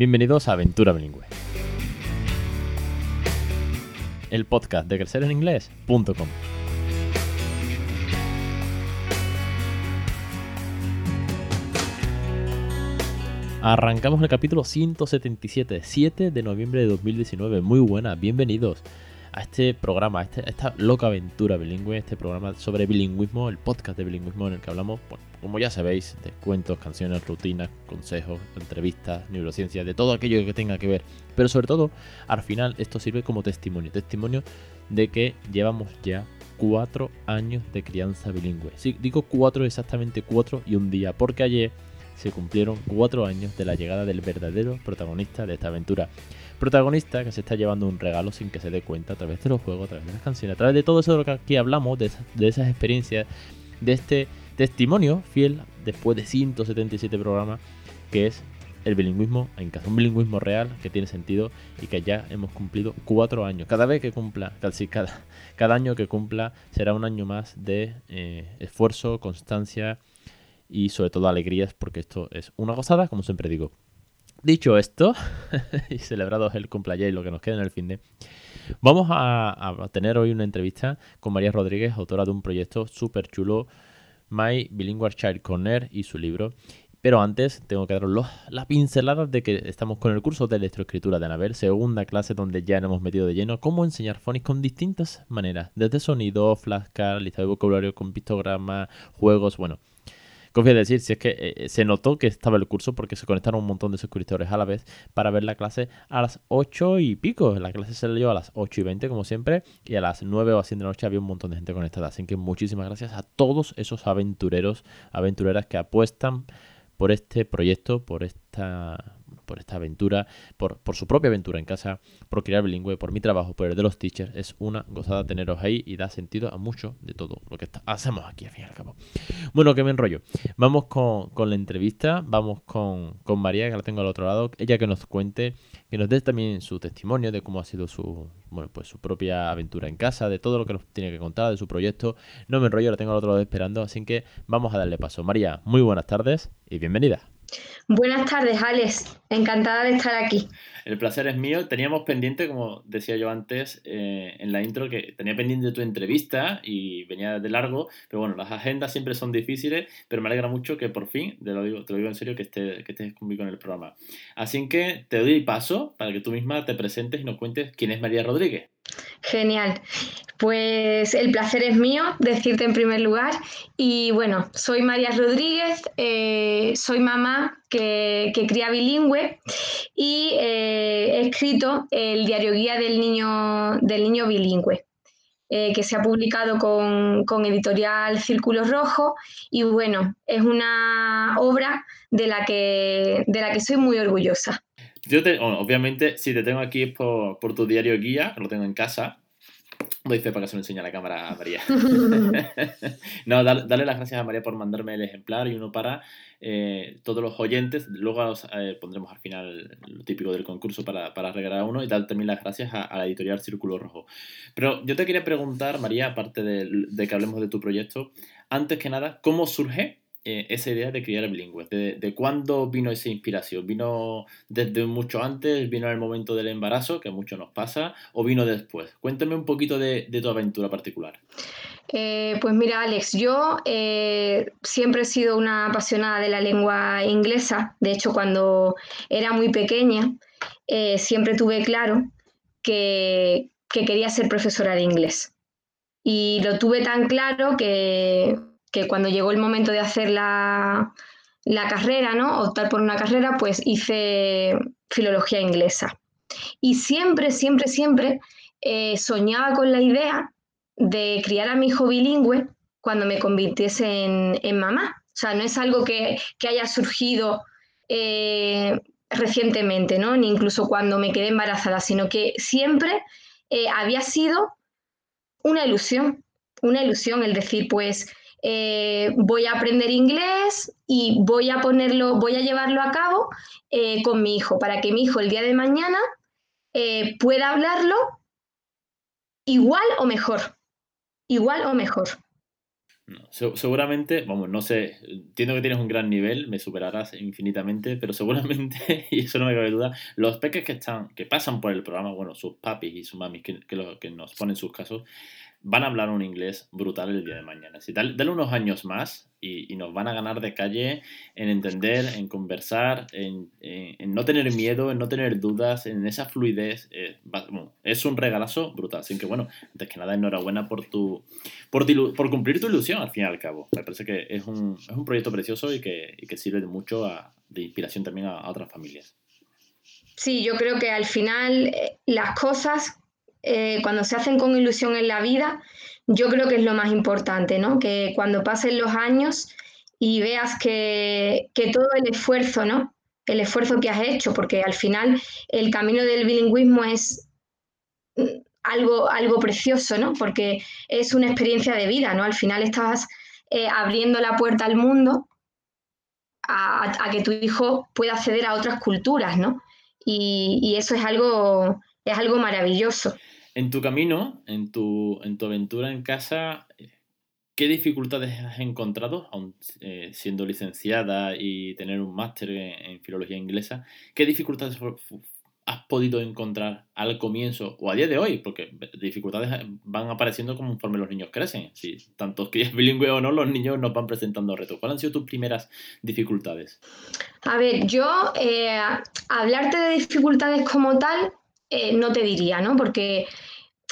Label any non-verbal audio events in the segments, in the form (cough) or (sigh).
Bienvenidos a Aventura Bilingüe. El podcast de crecereninglés.com. Arrancamos el capítulo 177, 7 de noviembre de 2019. Muy buena, bienvenidos a este programa, a, este, esta loca aventura bilingüe, este programa sobre bilingüismo, el podcast de bilingüismo en el que hablamos, bueno, como ya sabéis, de cuentos, canciones, rutinas, consejos, entrevistas, neurociencia, de todo aquello que tenga que ver. Pero sobre todo, al final esto sirve como testimonio, testimonio de que llevamos ya cuatro años de crianza bilingüe. Sí, digo cuatro, exactamente cuatro y un día, porque ayer se cumplieron cuatro años de la llegada del verdadero protagonista de esta aventura. Protagonista que se está llevando un regalo sin que se dé cuenta a través de los juegos, a través de las canciones, a través de todo eso de lo que aquí hablamos, de esas, experiencias, de este testimonio fiel después de 177 programas, que es el bilingüismo en casa, un bilingüismo real que tiene sentido y que ya hemos cumplido cuatro años. Cada vez que cumpla, casi cada, cada año que cumpla será un año más de eh, esfuerzo, constancia y sobre todo alegrías, porque esto es una gozada, como siempre digo. Dicho esto, (laughs) y celebrado el cumpleaños y lo que nos queda en el fin de, vamos a, tener hoy una entrevista con María Rodríguez, autora de un proyecto súper chulo, My Bilingual Child Corner y su libro. Pero antes tengo que daros la pincelada de que estamos con el curso de electroescritura de Anabel, segunda clase donde ya nos hemos metido de lleno cómo enseñar phonics con distintas maneras, desde sonido, flashcard, lista de vocabulario con pictogramas, juegos, bueno, Confío decir, si es que eh, se notó que estaba el curso porque se conectaron un montón de suscriptores a la vez para ver la clase a las 8 y pico. La clase se dio a las 8 y 20 como siempre y a las 9 o así de la noche había un montón de gente conectada. Así que muchísimas gracias a todos esos aventureros, aventureras que apuestan por este proyecto, por esta por esta aventura, por, su propia aventura en casa, por crear bilingüe, por mi trabajo, por el de los teachers. Es una gozada teneros ahí y da sentido a mucho de todo lo que hacemos aquí, al fin y al cabo. Bueno, que me enrollo. Vamos con, la entrevista, vamos con, con, María, que la tengo al otro lado, ella que nos cuente, que nos dé también su testimonio de cómo ha sido su, bueno, pues su propia aventura en casa, de todo lo que nos tiene que contar, de su proyecto. No me enrollo, la tengo al otro lado esperando, así que vamos a darle paso. María, muy buenas tardes y bienvenida. Buenas tardes, Alex. Encantada de estar aquí. El placer es mío. Teníamos pendiente, como decía yo antes eh, en la intro, que tenía pendiente tu entrevista y venía de largo, pero bueno, las agendas siempre son difíciles, pero me alegra mucho que por fin, te lo digo, en serio, que, esté, que estés conmigo en el programa. Así que te doy paso para que tú misma te presentes y nos cuentes quién es María Rodríguez. Genial. Pues el placer es mío decirte en primer lugar. Y bueno, soy María Rodríguez, eh, soy mamá que, cría bilingüe y eh, he escrito el diario guía del niño, del niño bilingüe. Eh, que se ha publicado con, con, editorial Círculo Rojo y bueno, es una obra de la que, de la que soy muy orgullosa. Yo te, obviamente, si te tengo aquí es por, tu diario guía, lo tengo en casa. Lo hice para que se lo enseñe a la cámara a María. (laughs) no, dale, las gracias a María por mandarme el ejemplar y uno para eh, todos los oyentes. Luego eh, pondremos al final lo típico del concurso para, para regalar uno y dar también las gracias a, la editorial Círculo Rojo. Pero yo te quería preguntar, María, aparte de que hablemos de tu proyecto, antes que nada, ¿cómo surge eh, esa idea de criar bilingüe? ¿De, ¿De, cuándo vino esa inspiración? ¿Vino desde mucho antes? ¿Vino en el momento del embarazo, que mucho nos pasa? ¿O vino después? Cuéntame un poquito de, tu aventura particular. Eh, pues mira, Alex, yo eh, siempre he sido una apasionada de la lengua inglesa. De hecho, cuando era muy pequeña, siempre tuve claro que, que quería ser profesora de inglés. Y lo tuve tan claro que que cuando llegó el momento de hacer la, carrera, ¿no? Optar por una carrera, pues hice filología inglesa. Y siempre, siempre, siempre eh, soñaba con la idea de criar a mi hijo bilingüe cuando me convirtiese en, mamá. O sea, no es algo que, haya surgido eh, recientemente, ¿no? Ni incluso cuando me quedé embarazada, sino que siempre eh, había sido una ilusión, una ilusión el decir, pues, eh, voy a aprender inglés y voy a ponerlo, voy a llevarlo a cabo eh, con mi hijo, para que mi hijo el día de mañana eh, pueda hablarlo igual o mejor. Igual o mejor. seguramente, vamos, no sé, entiendo que tienes un gran nivel, me superarás infinitamente, pero (laughs) seguramente, y eso no me cabe duda, los peques que están, que pasan por el programa, bueno, sus papis y sus mamis que, que, que nos ponen sus casos, van a hablar un inglés brutal el día de mañana. Si dale, unos años más y, nos van a ganar de calle en entender, en conversar, en, no tener miedo, en no tener dudas, en esa fluidez. Eh, es un regalazo brutal. Así que bueno, antes que nada, enhorabuena por tu por, por cumplir tu ilusión al fin y al cabo. Me parece que es un, es un proyecto precioso y que, sirve de mucho de inspiración también a otras familias. Sí, yo creo que al final eh, las cosas eh, cuando se hacen con ilusión en la vida, yo creo que es lo más importante, ¿no? Que cuando pasen los años y veas que, todo el esfuerzo, ¿no? El esfuerzo que has hecho, porque al final el camino del bilingüismo es algo, algo precioso, ¿no? Porque es una experiencia de vida, ¿no? Al final estás eh, abriendo la puerta al mundo a, que tu hijo pueda acceder a otras culturas, ¿no? Y eso es algo, es algo maravilloso. En tu camino, en tu, en tu aventura en casa, ¿qué dificultades has encontrado, aun eh, siendo licenciada y tener un máster en, filología inglesa? ¿Qué dificultades has podido encontrar al comienzo o a día de hoy? Porque dificultades van apareciendo conforme los niños crecen. Si tanto es bilingüe o no, los niños nos van presentando retos. ¿Cuáles han sido tus primeras dificultades? A ver, yo eh, hablarte de dificultades como tal, eh, no te diría, ¿no? Porque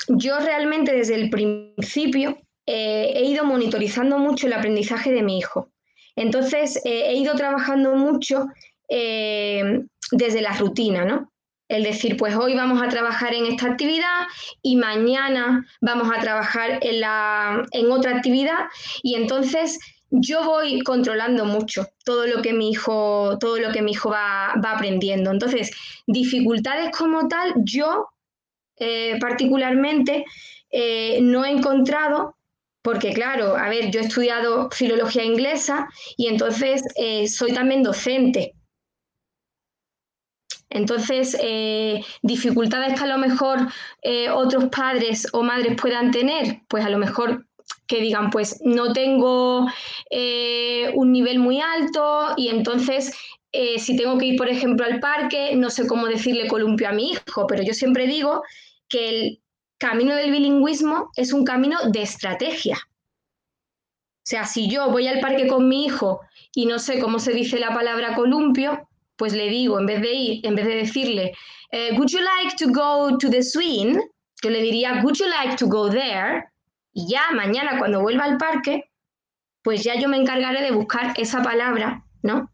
yo realmente desde el principio eh, he ido monitorizando mucho el aprendizaje de mi hijo. Entonces eh, he ido trabajando mucho desde la rutina, ¿no? El decir, pues hoy vamos a trabajar en esta actividad y mañana vamos a trabajar en, la, en otra actividad. Y entonces yo voy controlando mucho todo lo que mi hijo, todo lo que mi hijo va, aprendiendo. Entonces, dificultades como tal, yo eh, particularmente eh, no he encontrado, porque claro, a ver, yo he estudiado filología inglesa y entonces eh, soy también docente. Entonces, dificultades que a lo mejor otros padres o madres puedan tener, pues a lo mejor que digan, pues no tengo eh, un nivel muy alto y entonces eh, si tengo que ir, por ejemplo, al parque, no sé cómo decirle columpio a mi hijo, pero yo siempre digo que el camino del bilingüismo es un camino de estrategia. O sea, si yo voy al parque con mi hijo y no sé cómo se dice la palabra columpio, pues le digo, en vez de ir, en vez de decirle, eh, would you like to go to the swing? Yo le diría, would you like to go there? Y ya mañana cuando vuelva al parque, pues ya yo me encargaré de buscar esa palabra, ¿no?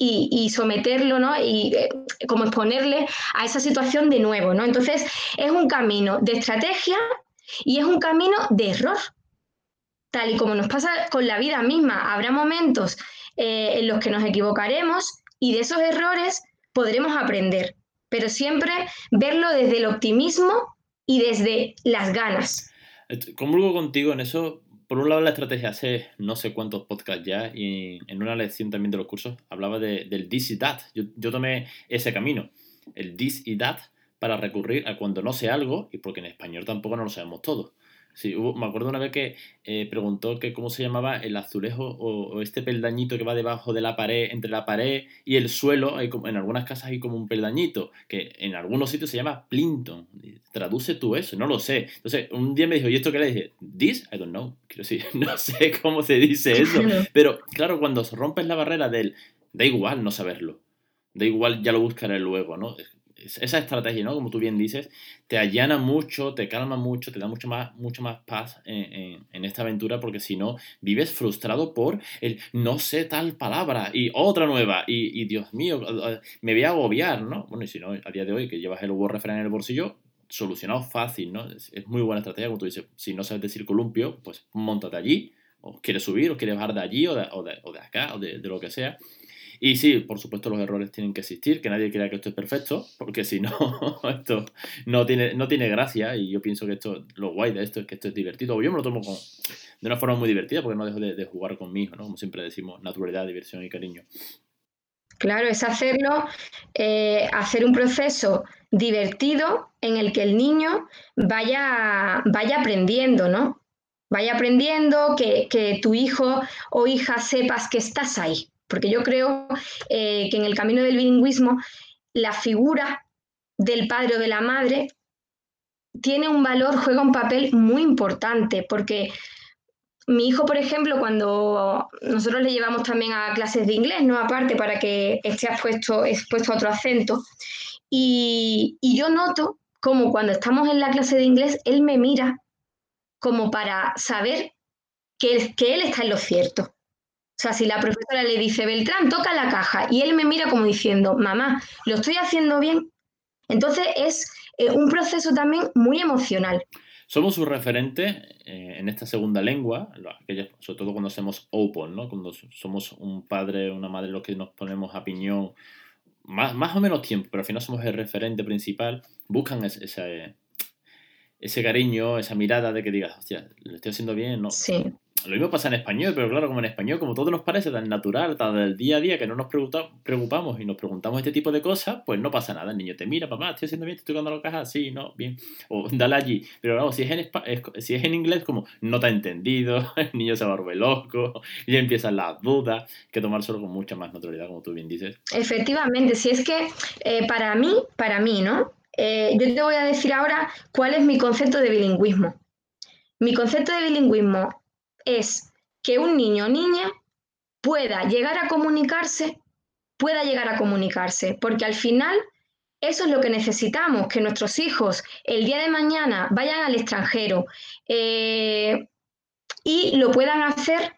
Y, someterlo, ¿no? Y eh, como exponerle a esa situación de nuevo, ¿no? Entonces, es un camino de estrategia y es un camino de error. Tal y como nos pasa con la vida misma, habrá momentos eh, en los que nos equivocaremos y de esos errores podremos aprender, pero siempre verlo desde el optimismo y desde las ganas. Comulgo contigo en eso. Por un lado, la estrategia hace no sé cuántos podcasts ya y en una lección también de los cursos hablaba del this y that. Yo, yo tomé ese camino, el this y that, para recurrir a cuando no sé algo y porque en español tampoco no lo sabemos todo. Sí, me acuerdo una vez que eh, preguntó que cómo se llamaba el azulejo o, este peldañito que va debajo de la pared, entre la pared y el suelo. Hay en algunas casas hay como un peldañito que en algunos sitios se llama plinton. Traduce tú eso, no lo sé. Entonces, un día me dijo, ¿y esto qué le dije? This, I don't know. Quiero decir, (laughs) no sé cómo se dice eso. (laughs) Pero claro, cuando rompes la barrera del da igual no saberlo. Da igual, ya lo buscaré luego, ¿no? Esa estrategia, ¿no? Como tú bien dices, te allana mucho, te calma mucho, te da mucho más, mucho más paz en, esta aventura, porque si no, vives frustrado por el no sé tal palabra y otra nueva, y, Dios mío, me voy a agobiar, ¿no? Bueno, y si no, a día de hoy que llevas el word refrán en el bolsillo, solucionado fácil, ¿no? Es, muy buena estrategia, como tú dices, si no sabes decir columpio, pues montate allí, o quieres subir, o quieres bajar de allí, o de, o de, acá, o de, de lo que sea, y sí, por supuesto los errores tienen que existir, que nadie crea que esto es perfecto, porque si no, (laughs) esto no tiene, no tiene gracia y yo pienso que esto, lo guay de esto es que esto es divertido. Yo me lo tomo de una forma muy divertida porque no dejo de, jugar conmigo, ¿no? Como siempre decimos, naturalidad, diversión y cariño. Claro, es hacerlo, eh, hacer un proceso divertido en el que el niño vaya, vaya aprendiendo, ¿no? vaya aprendiendo, que, tu hijo o hija sepas que estás ahí. Porque yo creo eh, que en el camino del bilingüismo la figura del padre o de la madre tiene un valor, juega un papel muy importante, porque mi hijo, por ejemplo, cuando nosotros le llevamos también a clases de inglés, ¿no? Aparte, para que esté expuesto, expuesto a otro acento. Y, y yo noto como cuando estamos en la clase de inglés, él me mira como para saber que que él está en lo cierto. O sea, si la profesora le dice, Beltrán, toca la caja, y él me mira como diciendo, mamá, ¿lo estoy haciendo bien? Entonces es eh, un proceso también muy emocional. Somos su referente eh, en esta segunda lengua, sobre todo cuando hacemos open, ¿no? Cuando somos un padre una madre los que nos ponemos a piñón más, más o menos tiempo, pero al final somos el referente principal, buscan ese, ese cariño, esa mirada de que digas, hostia, lo estoy haciendo bien, ¿no? Sí. Lo mismo pasa en español, pero claro, como en español, como todo nos parece tan natural, tan del día a día, que no nos preocupamos y nos preguntamos este tipo de cosas, pues no pasa nada. El niño te mira, papá, estoy haciendo bien, estoy tocando la caja, sí, no, bien. O dale allí. Pero claro, si es en, si es en inglés, como no te ha entendido, (laughs) el niño se vuelve loco, y empiezan las dudas, que tomárselo con mucha más naturalidad, como tú bien dices. Efectivamente, si es que eh, para mí, para mí, ¿no? Eh, yo te voy a decir ahora cuál es mi concepto de bilingüismo. Mi concepto de bilingüismo es que un niño o niña pueda llegar a comunicarse, pueda llegar a comunicarse, porque al final eso es lo que necesitamos, que nuestros hijos el día de mañana vayan al extranjero eh, y lo puedan hacer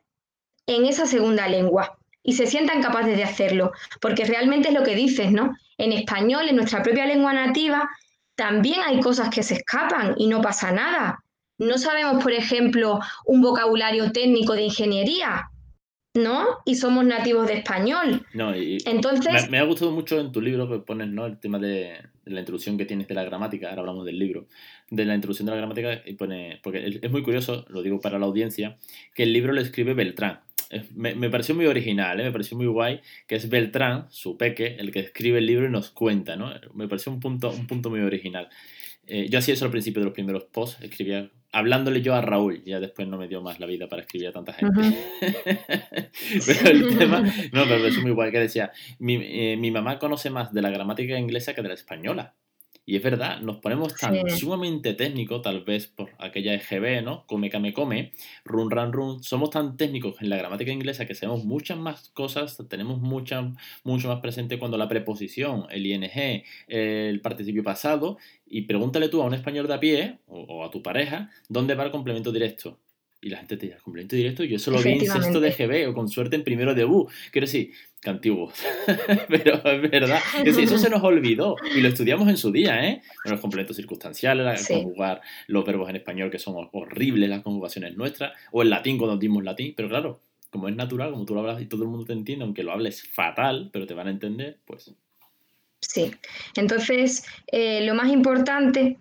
en esa segunda lengua y se sientan capaces de hacerlo, porque realmente es lo que dices, ¿no? En español, en nuestra propia lengua nativa, también hay cosas que se escapan y no pasa nada. No sabemos, por ejemplo, un vocabulario técnico de ingeniería, ¿no? Y somos nativos de español. No, y Entonces... Me, ha gustado mucho en tu libro que pones, ¿no? El tema de, la introducción que tienes de la gramática, ahora hablamos del libro, de la introducción de la gramática, y pone, porque es muy curioso, lo digo para la audiencia, que el libro lo escribe Beltrán. Me, me pareció muy original, ¿eh? me pareció muy guay, que es Beltrán, su peque, el que escribe el libro y nos cuenta, ¿no? Me pareció un punto, un punto muy original. Eh, yo hacía eso al principio de los primeros posts, escribía hablándole yo a Raúl, ya después no me dio más la vida para escribir a tanta gente. (laughs) pero el tema, no, pero es muy igual que decía, mi, eh, mi, mamá conoce más de la gramática inglesa que de la española. Y es verdad, nos ponemos tan sumamente técnicos, tal vez por aquella EGB, ¿no? Come, come, come, run, run, run. Somos tan técnicos en la gramática inglesa que sabemos muchas más cosas, tenemos mucha, mucho más presente cuando la preposición, el ing, el participio pasado. Y pregúntale tú a un español de a pie o, a tu pareja, ¿dónde va el complemento directo? Y la gente te dice, complemento directo, yo eso lo vi en sexto de GB o con suerte en primero de U. Quiero decir, que antiguo. (laughs) Pero es verdad. Es eso se nos olvidó y lo estudiamos en su día, ¿eh? los complementos circunstanciales, conjugar los verbos en español que son horribles, las conjugaciones nuestras, o en latín cuando dimos latín, pero claro, como es natural, como tú lo hablas y todo el mundo te entiende, aunque lo hables fatal, pero te van a entender, pues. Sí. Entonces, eh, lo más importante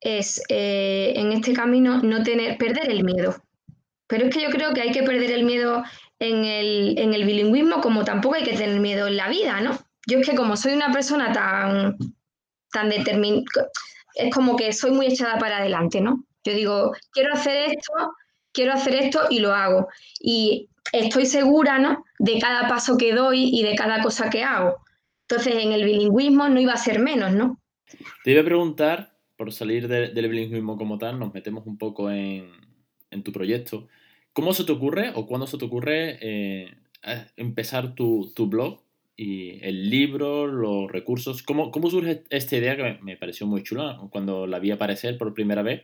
es eh, en este camino no tener, perder el miedo. Pero es que yo creo que hay que perder el miedo en el, en el bilingüismo como tampoco hay que tener miedo en la vida, ¿no? Yo es que como soy una persona tan, tan determinada, es como que soy muy echada para adelante, ¿no? Yo digo, quiero hacer esto, quiero hacer esto y lo hago. Y estoy segura, ¿no? De cada paso que doy y de cada cosa que hago. Entonces, en el bilingüismo no iba a ser menos, ¿no? Te iba a preguntar, por salir del bilingüismo como tal, nos metemos un poco en, en tu proyecto. ¿Cómo se te ocurre o cuándo se te ocurre eh, empezar tu, blog y el libro, los recursos? ¿Cómo, cómo surge esta idea que me, pareció muy chula cuando la vi aparecer por primera vez?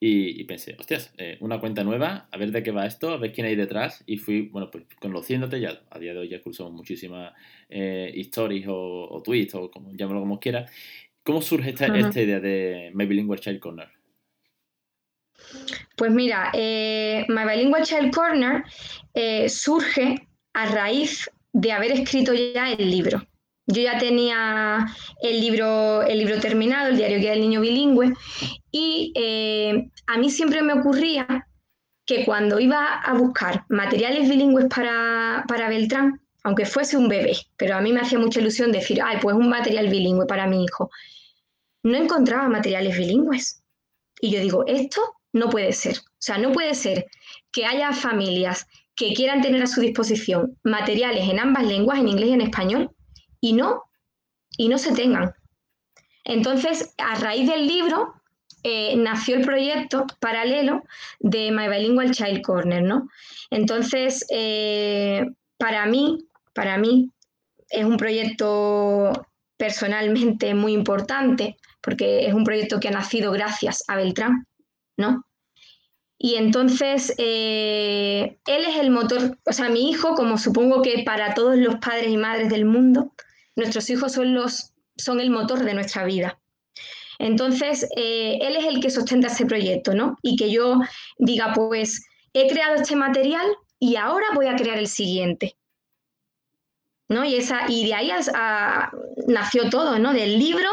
Y, pensé, hostias, eh, una cuenta nueva, a ver de qué va esto, a ver quién hay detrás. Y fui, bueno, pues conociéndote, ya a día de hoy ya cursamos muchísimas eh, stories o, tweets o como, llámalo como quieras. ¿Cómo surge esta, esta idea de My Bilingual Child Corner? Pues mira, eh, My Bilingual Child Corner eh, surge a raíz de haber escrito ya el libro. Yo ya tenía el libro, el libro terminado, el diario guía del niño bilingüe, y eh, a mí siempre me ocurría que cuando iba a buscar materiales bilingües para, para Beltrán, aunque fuese un bebé, pero a mí me hacía mucha ilusión decir, ay, pues un material bilingüe para mi hijo, no encontraba materiales bilingües. Y yo digo, esto no puede ser. sea, no puede ser que haya familias que quieran tener a su disposición materiales en ambas lenguas, en inglés y en español, y no, y no se tengan. Entonces, a raíz del libro, eh, nació el proyecto paralelo de My Bilingual Child Corner, ¿no? Entonces, eh, para mí, para mí, es un proyecto personalmente muy importante, porque es un proyecto que ha nacido gracias a Beltrán, ¿no? Y entonces, eh, él es el motor, o sea, mi hijo, como supongo que para todos los padres y madres del mundo, nuestros hijos son, los, son el motor de nuestra vida. Entonces, eh, él es el que sustenta ese proyecto, ¿no? Y que yo diga, pues, he creado este material y ahora voy a crear el siguiente. ¿No? Y, esa, y de ahí nació todo, ¿no? Del libro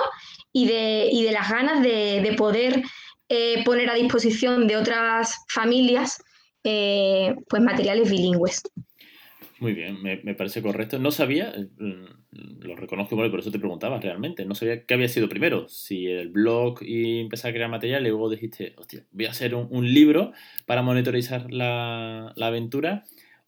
y de, y de las ganas de, de poder eh, poner a disposición de otras familias eh, pues materiales bilingües. Muy bien, me, parece correcto. No sabía, lo reconozco, por eso te preguntaba realmente, no sabía qué había sido primero, si el blog y empezar a crear material y luego dijiste, hostia, voy a hacer un, libro para monitorizar la aventura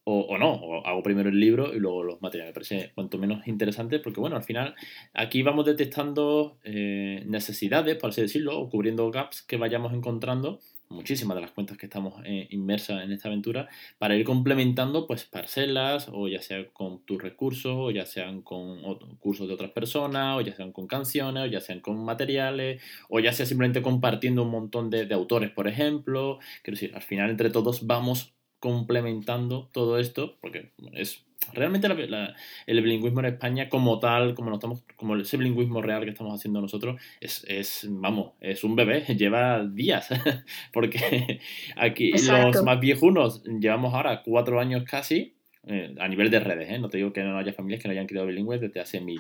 o, no, o hago primero el libro y luego los materiales. Me parece cuanto menos interesante porque, bueno, al final aquí vamos detectando eh, necesidades, por así decirlo, o cubriendo gaps que vayamos encontrando muchísimas de las cuentas que estamos eh, inmersas en esta aventura para ir complementando pues parcelas o ya sea con tus recursos o ya sean con cursos de otras personas o ya sean con canciones o ya sean con materiales o ya sea simplemente compartiendo un montón de, de autores por ejemplo quiero decir al final entre todos vamos complementando todo esto, porque es realmente el bilingüismo en España como tal, como estamos, como ese bilingüismo real que estamos haciendo nosotros, es, es vamos, es un bebé, (laughs) lleva días, (laughs) porque aquí los más viejunos llevamos ahora cuatro años casi, eh, a nivel de redes, ¿eh? no te digo que no haya familias que no hayan criado bilingües desde hace mil,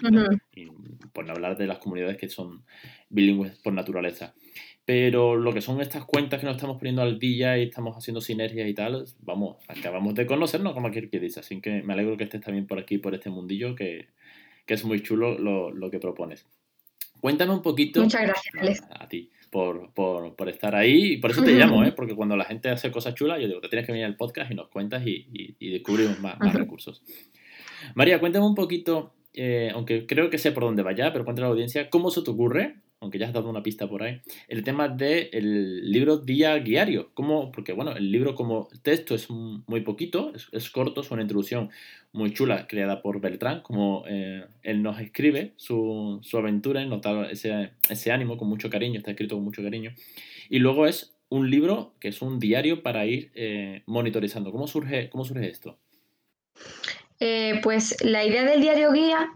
y por no hablar de las comunidades que son bilingües por naturaleza. Pero lo que son estas cuentas que nos estamos poniendo al día y estamos haciendo sinergias y tal, vamos, acabamos de conocernos como aquel que dice. Así que me alegro que estés también por aquí, por este mundillo, que, es muy chulo lo, que propones. Cuéntame un poquito. Muchas gracias, A, ti por, estar ahí. Y por eso te llamo, ¿eh? porque cuando la gente hace cosas chulas, yo digo, te tienes que venir al podcast y nos cuentas y, descubrimos más, recursos. María, cuéntame un poquito, eh, aunque creo que sé por dónde vaya, pero cuéntame a la audiencia, ¿cómo se te ocurre aunque ya has dado una pista por ahí, el tema del libro día diario. ¿Cómo? Porque, bueno, el libro como texto es muy poquito, es, corto, es una introducción muy chula creada por Beltrán, como eh, él nos escribe su, su aventura, notar ese, ese ánimo con mucho cariño, está escrito con mucho cariño. Y luego es un libro que es un diario para ir eh, monitorizando. ¿Cómo surge, cómo surge esto? Eh, pues la idea del diario guía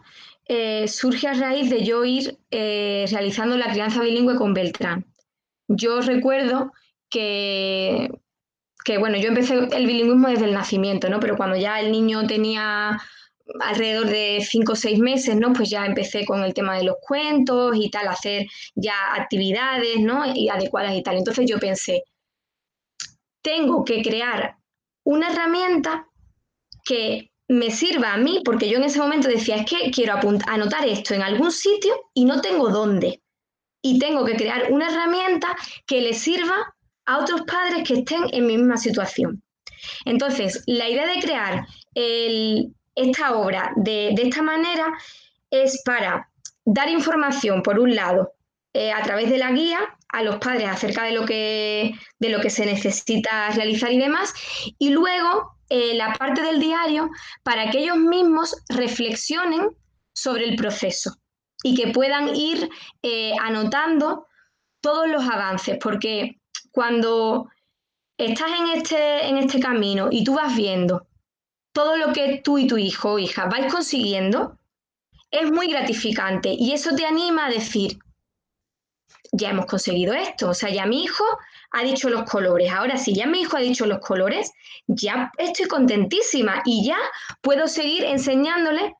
eh, surge a raíz de yo ir eh, realizando la crianza bilingüe con Beltrán. Yo recuerdo que, que, bueno, yo empecé el bilingüismo desde el nacimiento, ¿no? Pero cuando ya el niño tenía alrededor de cinco o seis meses, ¿no? Pues ya empecé con el tema de los cuentos y tal, hacer ya actividades, ¿no? Y adecuadas y tal. Entonces yo pensé, tengo que crear una herramienta que me sirva a mí, porque yo en ese momento decía, es que quiero anotar esto en algún sitio y no tengo dónde. Y tengo que crear una herramienta que le sirva a otros padres que estén en mi misma situación. Entonces, la idea de crear esta obra de, esta manera es para dar información, por un lado, eh, a través de la guía a los padres acerca de lo, que, de lo que se necesita realizar y demás, y luego eh, la parte del diario para que ellos mismos reflexionen sobre el proceso y que puedan ir eh, anotando todos los avances, porque cuando estás en este, en este camino y tú vas viendo todo lo que tú y tu hijo o hija vais consiguiendo, es muy gratificante y eso te anima a decir, ya hemos conseguido esto, o sea, ya mi hijo ha dicho los colores. Ahora, si ya mi hijo ha dicho los colores, ya estoy contentísima y ya puedo seguir enseñándole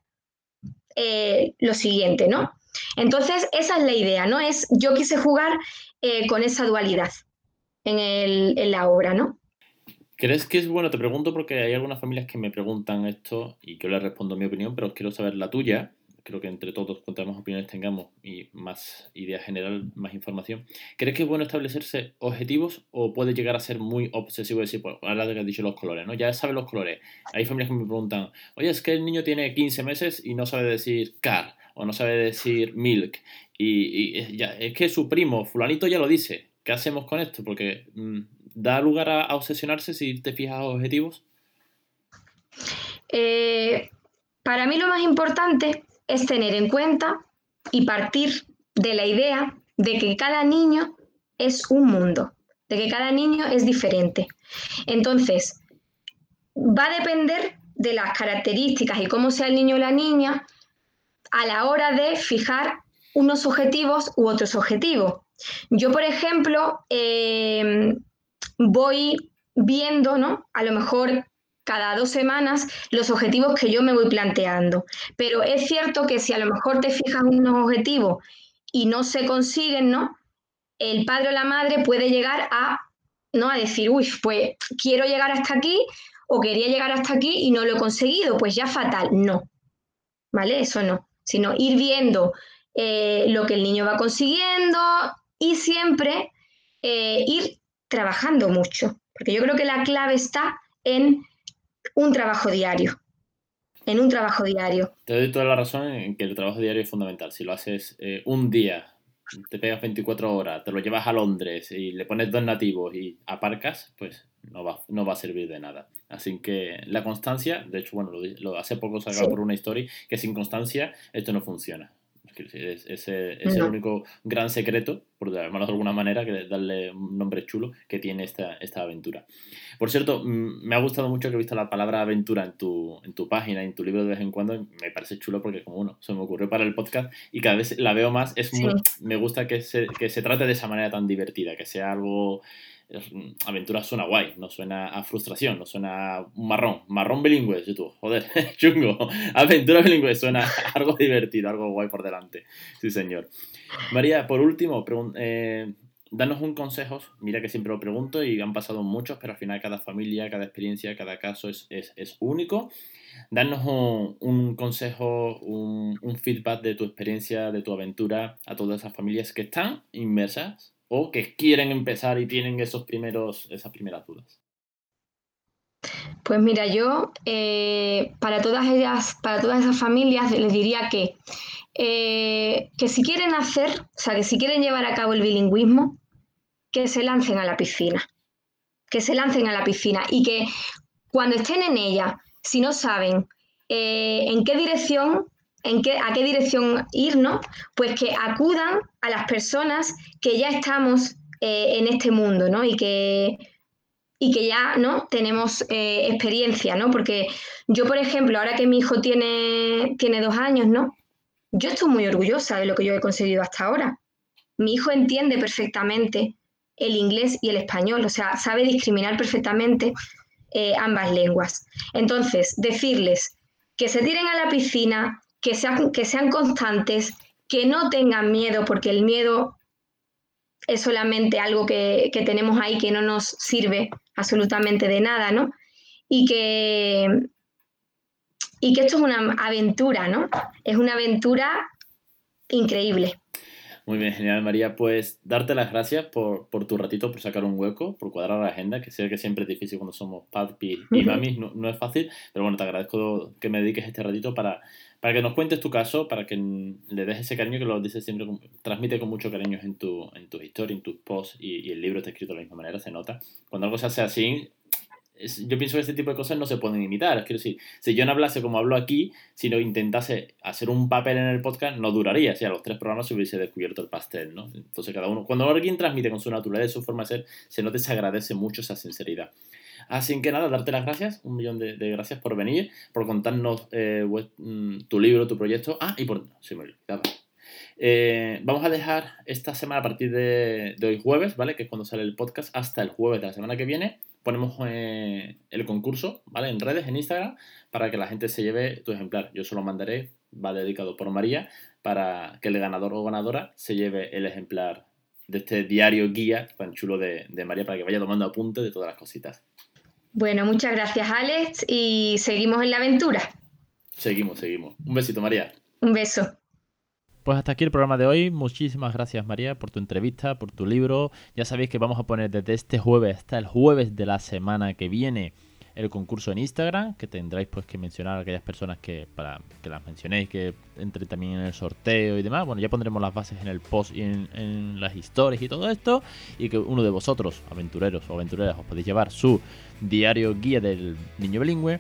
eh, lo siguiente, ¿no? Entonces, esa es la idea, ¿no? Es, yo quise jugar eh, con esa dualidad en, la obra, ¿no? ¿Crees que es bueno? Te pregunto porque hay algunas familias que me preguntan esto y yo les respondo mi opinión, pero quiero saber la tuya. Creo que entre todos, cuantas más opiniones tengamos y más idea general, más información, ¿crees que es bueno establecerse objetivos o puede llegar a ser muy obsesivo decir, pues, ahora que has dicho los colores, ¿no? Ya sabes los colores. Hay familias que me preguntan, oye, es que el niño tiene 15 meses y no sabe decir car o no sabe decir milk y, ya, es que su primo, fulanito, ya lo dice. ¿Qué hacemos con esto? Porque mm, da lugar a, obsesionarse si te fijas objetivos. Eh, para mí lo más importante es tener en cuenta y partir de la idea de que cada niño es un mundo, de que cada niño es diferente. Entonces, va a depender de las características y cómo sea el niño o la niña a la hora de fijar unos objetivos u otros objetivos. Yo, por ejemplo, eh, voy viendo, ¿no? A lo mejor cada dos semanas los objetivos que yo me voy planteando. Pero es cierto que si a lo mejor te fijas unos objetivos y no se consiguen, ¿no? El padre o la madre puede llegar a, ¿no? A decir, uy, pues quiero llegar hasta aquí o quería llegar hasta aquí y no lo he conseguido, pues ya fatal. No, ¿vale? Eso no, sino ir viendo eh, lo que el niño va consiguiendo y siempre eh, ir trabajando mucho, porque yo creo que la clave está en un trabajo diario. En un trabajo diario. Te doy toda la razón en que el trabajo diario es fundamental. Si lo haces eh, un día, te pegas 24 horas, te lo llevas a Londres y le pones dos nativos y aparcas, pues no va, no va a servir de nada. Así que la constancia, de hecho, bueno, lo, hace poco sacado por una historia, que sin constancia esto no funciona. Es, es, es el único gran secreto, por llamarlo de alguna manera, que darle un nombre chulo que tiene esta, esta aventura. Por cierto, mm, me ha gustado mucho que he visto la palabra aventura en tu, en tu página, en tu libro de vez en cuando. Me parece chulo porque, como uno, se me ocurrió para el podcast y cada vez la veo más. Es me gusta que se, que se trate de esa manera tan divertida, que sea algo aventura suena guay, no suena a frustración, no suena a marrón, marrón bilingüe, YouTube, joder, (laughs) chungo, aventura bilingüe, suena (laughs) algo divertido, algo guay por delante, sí señor. María, por último, eh, danos un consejo, mira que siempre lo pregunto y han pasado muchos, pero al final cada familia, cada experiencia, cada caso es, único. Danos un, consejo, un, un feedback de tu experiencia, de tu aventura a todas esas familias que están inmersas o que quieren empezar y tienen esos primeros, esas primeras dudas? Pues mira, yo eh, para todas ellas, para todas esas familias les diría que, eh, que si quieren hacer, o sea, que si quieren llevar a cabo el bilingüismo, que se lancen a la piscina, que se lancen a la piscina y que cuando estén en ella, si no saben eh, en qué dirección en qué, a qué dirección ir, ¿no? Pues que acudan a las personas que ya estamos eh, en este mundo, ¿no? Y que, y que ya ¿no? tenemos eh, experiencia, ¿no? Porque yo, por ejemplo, ahora que mi hijo tiene, tiene dos años, ¿no? Yo estoy muy orgullosa de lo que yo he conseguido hasta ahora. Mi hijo entiende perfectamente el inglés y el español, o sea, sabe discriminar perfectamente eh, ambas lenguas. Entonces, decirles que se tiren a la piscina, que sean, que sean constantes, que no tengan miedo, porque el miedo es solamente algo que, tenemos ahí que no nos sirve absolutamente de nada, ¿no? Y que, y que esto es una aventura, ¿no? Es una aventura increíble. Muy bien, genial, María. Pues darte las gracias por, tu ratito, por sacar un hueco, por cuadrar la agenda, que sé que siempre es difícil cuando somos papi y mami, no, no, es fácil, pero bueno, te agradezco que me dediques este ratito para para que nos cuentes tu caso, para que le des ese cariño que lo dices siempre, transmite con mucho cariño en tu, en tu historia, en tus posts y, el libro está escrito de la misma manera, se nota. Cuando algo se hace así, yo pienso que este tipo de cosas no se pueden imitar. Quiero decir, si yo no hablase como hablo aquí, si no intentase hacer un papel en el podcast, no duraría. Si a los tres programas se hubiese descubierto el pastel, ¿no? Entonces, cada uno, cuando alguien transmite con su naturaleza, su forma de ser, se nota se agradece mucho esa sinceridad. Así que nada, darte las gracias, un millón de, gracias por venir, por contarnos eh, mm, tu libro, tu proyecto. Ah, y por... Se me olvidaba. Eh, vamos a dejar esta semana a partir de, hoy jueves, ¿vale? Que es cuando sale el podcast, hasta el jueves de la semana que viene. Ponemos eh, el concurso, ¿vale? En redes, en Instagram, para que la gente se lleve tu ejemplar. Yo se lo mandaré, va dedicado por María, para que el ganador o ganadora se lleve el ejemplar de este diario guía tan chulo de, de María para que vaya tomando apunte de todas las cositas. Bueno, muchas gracias Alex y seguimos en la aventura. Seguimos, seguimos. Un besito María. Un beso. Pues hasta aquí el programa de hoy. Muchísimas gracias María por tu entrevista, por tu libro. Ya sabéis que vamos a poner desde este jueves hasta el jueves de la semana que viene el concurso en Instagram, que tendréis pues que mencionar a aquellas personas que para que las mencionéis, que entre también en el sorteo y demás. Bueno, ya pondremos las bases en el post y en, en las historias y todo esto. Y que uno de vosotros, aventureros o aventureras, os podéis llevar su diario guía del niño bilingüe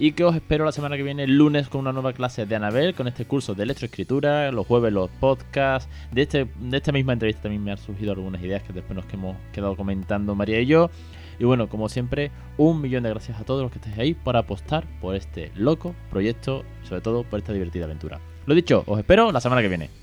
y que os espero la semana que viene, lunes, con una nueva clase de Anabel, con este curso de electroescritura, los jueves los podcasts. De, este, de esta misma entrevista también me han surgido algunas ideas que después nos hemos quedado comentando María y yo. Y bueno, como siempre, un millón de gracias a todos los que estáis ahí por apostar por este loco proyecto, sobre todo por esta divertida aventura. Lo dicho, os espero la semana que viene.